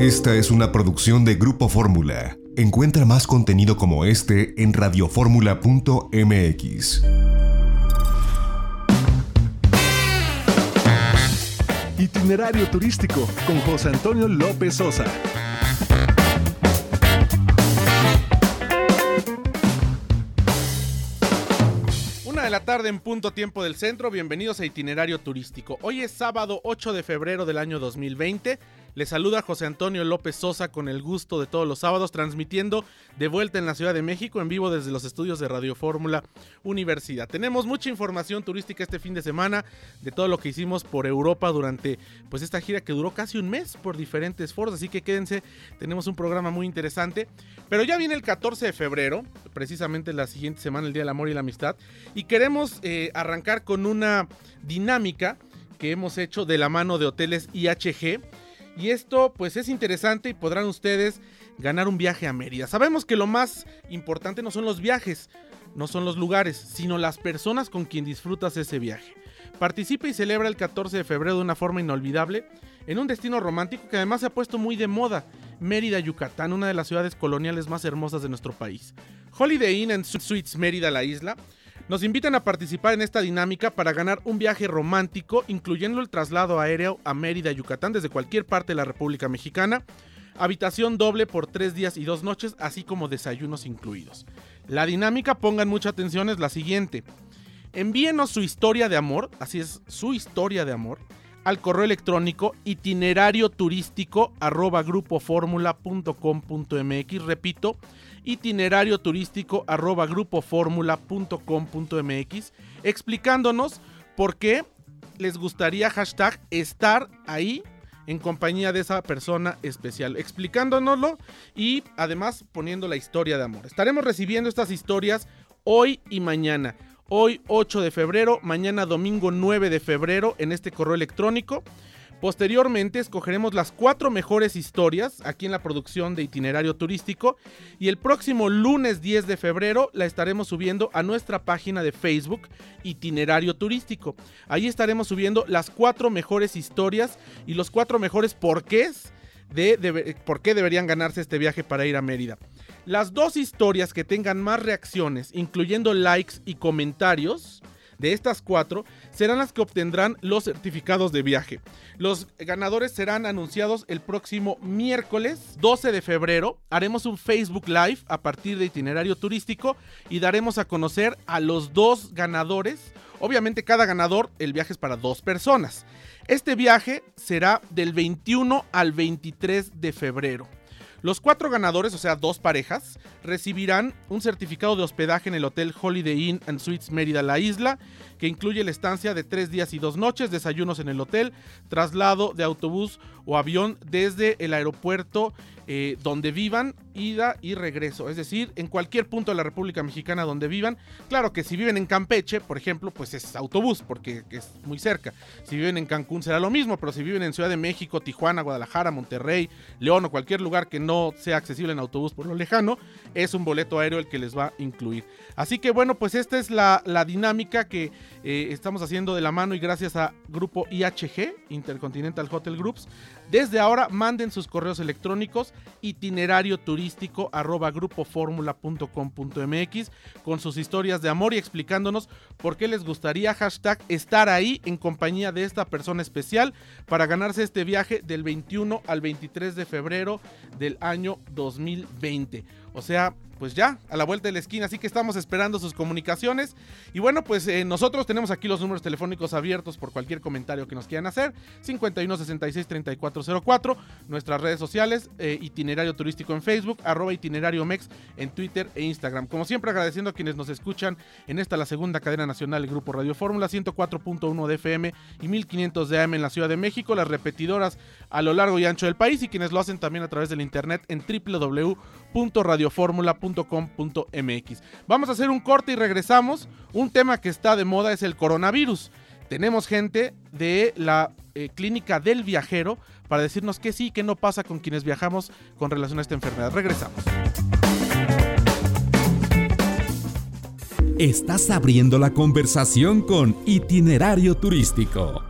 Esta es una producción de Grupo Fórmula. Encuentra más contenido como este en radioformula.mx. Itinerario turístico con José Antonio López Sosa. Una de la tarde en punto tiempo del centro, bienvenidos a Itinerario Turístico. Hoy es sábado 8 de febrero del año 2020. Les saluda José Antonio López Sosa con el gusto de todos los sábados, transmitiendo de vuelta en la Ciudad de México en vivo desde los estudios de Radio Fórmula Universidad. Tenemos mucha información turística este fin de semana de todo lo que hicimos por Europa durante pues esta gira que duró casi un mes por diferentes foros, así que quédense, tenemos un programa muy interesante. Pero ya viene el 14 de febrero, precisamente la siguiente semana, el Día del Amor y la Amistad, y queremos eh, arrancar con una dinámica que hemos hecho de la mano de hoteles IHG y esto pues es interesante y podrán ustedes ganar un viaje a Mérida. Sabemos que lo más importante no son los viajes, no son los lugares, sino las personas con quien disfrutas ese viaje. Participa y celebra el 14 de febrero de una forma inolvidable en un destino romántico que además se ha puesto muy de moda, Mérida, Yucatán, una de las ciudades coloniales más hermosas de nuestro país. Holiday Inn and Suites Mérida, la isla, nos invitan a participar en esta dinámica para ganar un viaje romántico, incluyendo el traslado aéreo a Mérida, Yucatán, desde cualquier parte de la República Mexicana, habitación doble por tres días y dos noches, así como desayunos incluidos. La dinámica, pongan mucha atención, es la siguiente. Envíenos su historia de amor, así es, su historia de amor, al correo electrónico itinerario turístico arroba grupoformula.com.mx. Repito, itinerario turístico arroba grupoformula.com.mx explicándonos por qué les gustaría hashtag estar ahí en compañía de esa persona especial, explicándonoslo y además poniendo la historia de amor. Estaremos recibiendo estas historias hoy y mañana. Hoy 8 de febrero, mañana domingo 9 de febrero en este correo electrónico. Posteriormente escogeremos las cuatro mejores historias aquí en la producción de itinerario turístico y el próximo lunes 10 de febrero la estaremos subiendo a nuestra página de Facebook itinerario turístico. Ahí estaremos subiendo las cuatro mejores historias y los cuatro mejores porqués de, de por qué deberían ganarse este viaje para ir a Mérida. Las dos historias que tengan más reacciones, incluyendo likes y comentarios, de estas cuatro serán las que obtendrán los certificados de viaje. Los ganadores serán anunciados el próximo miércoles 12 de febrero. Haremos un Facebook Live a partir de itinerario turístico y daremos a conocer a los dos ganadores. Obviamente cada ganador, el viaje es para dos personas. Este viaje será del 21 al 23 de febrero. Los cuatro ganadores, o sea, dos parejas, recibirán un certificado de hospedaje en el Hotel Holiday Inn and Suites Mérida La Isla, que incluye la estancia de tres días y dos noches, desayunos en el hotel, traslado de autobús o avión desde el aeropuerto eh, donde vivan, ida y regreso. Es decir, en cualquier punto de la República Mexicana donde vivan. Claro que si viven en Campeche, por ejemplo, pues es autobús porque es muy cerca. Si viven en Cancún será lo mismo, pero si viven en Ciudad de México, Tijuana, Guadalajara, Monterrey, León o cualquier lugar que no sea accesible en autobús por lo lejano, es un boleto aéreo el que les va a incluir. Así que bueno, pues esta es la, la dinámica que eh, estamos haciendo de la mano y gracias a Grupo IHG, Intercontinental Hotel Groups. Desde ahora manden sus correos electrónicos itinerario turístico arroba grupoformula.com.mx con sus historias de amor y explicándonos por qué les gustaría hashtag estar ahí en compañía de esta persona especial para ganarse este viaje del 21 al 23 de febrero del año 2020. O sea, pues ya, a la vuelta de la esquina. Así que estamos esperando sus comunicaciones. Y bueno, pues eh, nosotros tenemos aquí los números telefónicos abiertos por cualquier comentario que nos quieran hacer. 51 66 3404. Nuestras redes sociales, eh, itinerario turístico en Facebook, arroba itinerario mex en Twitter e Instagram. Como siempre, agradeciendo a quienes nos escuchan en esta, la segunda cadena nacional, el Grupo Radio Fórmula, 104.1 de FM y 1500 de AM en la Ciudad de México. Las repetidoras a lo largo y ancho del país y quienes lo hacen también a través del internet en www.radioformula.com Vamos a hacer un corte y regresamos. Un tema que está de moda es el coronavirus. Tenemos gente de la eh, clínica del viajero para decirnos qué sí y qué no pasa con quienes viajamos con relación a esta enfermedad. Regresamos. Estás abriendo la conversación con itinerario turístico.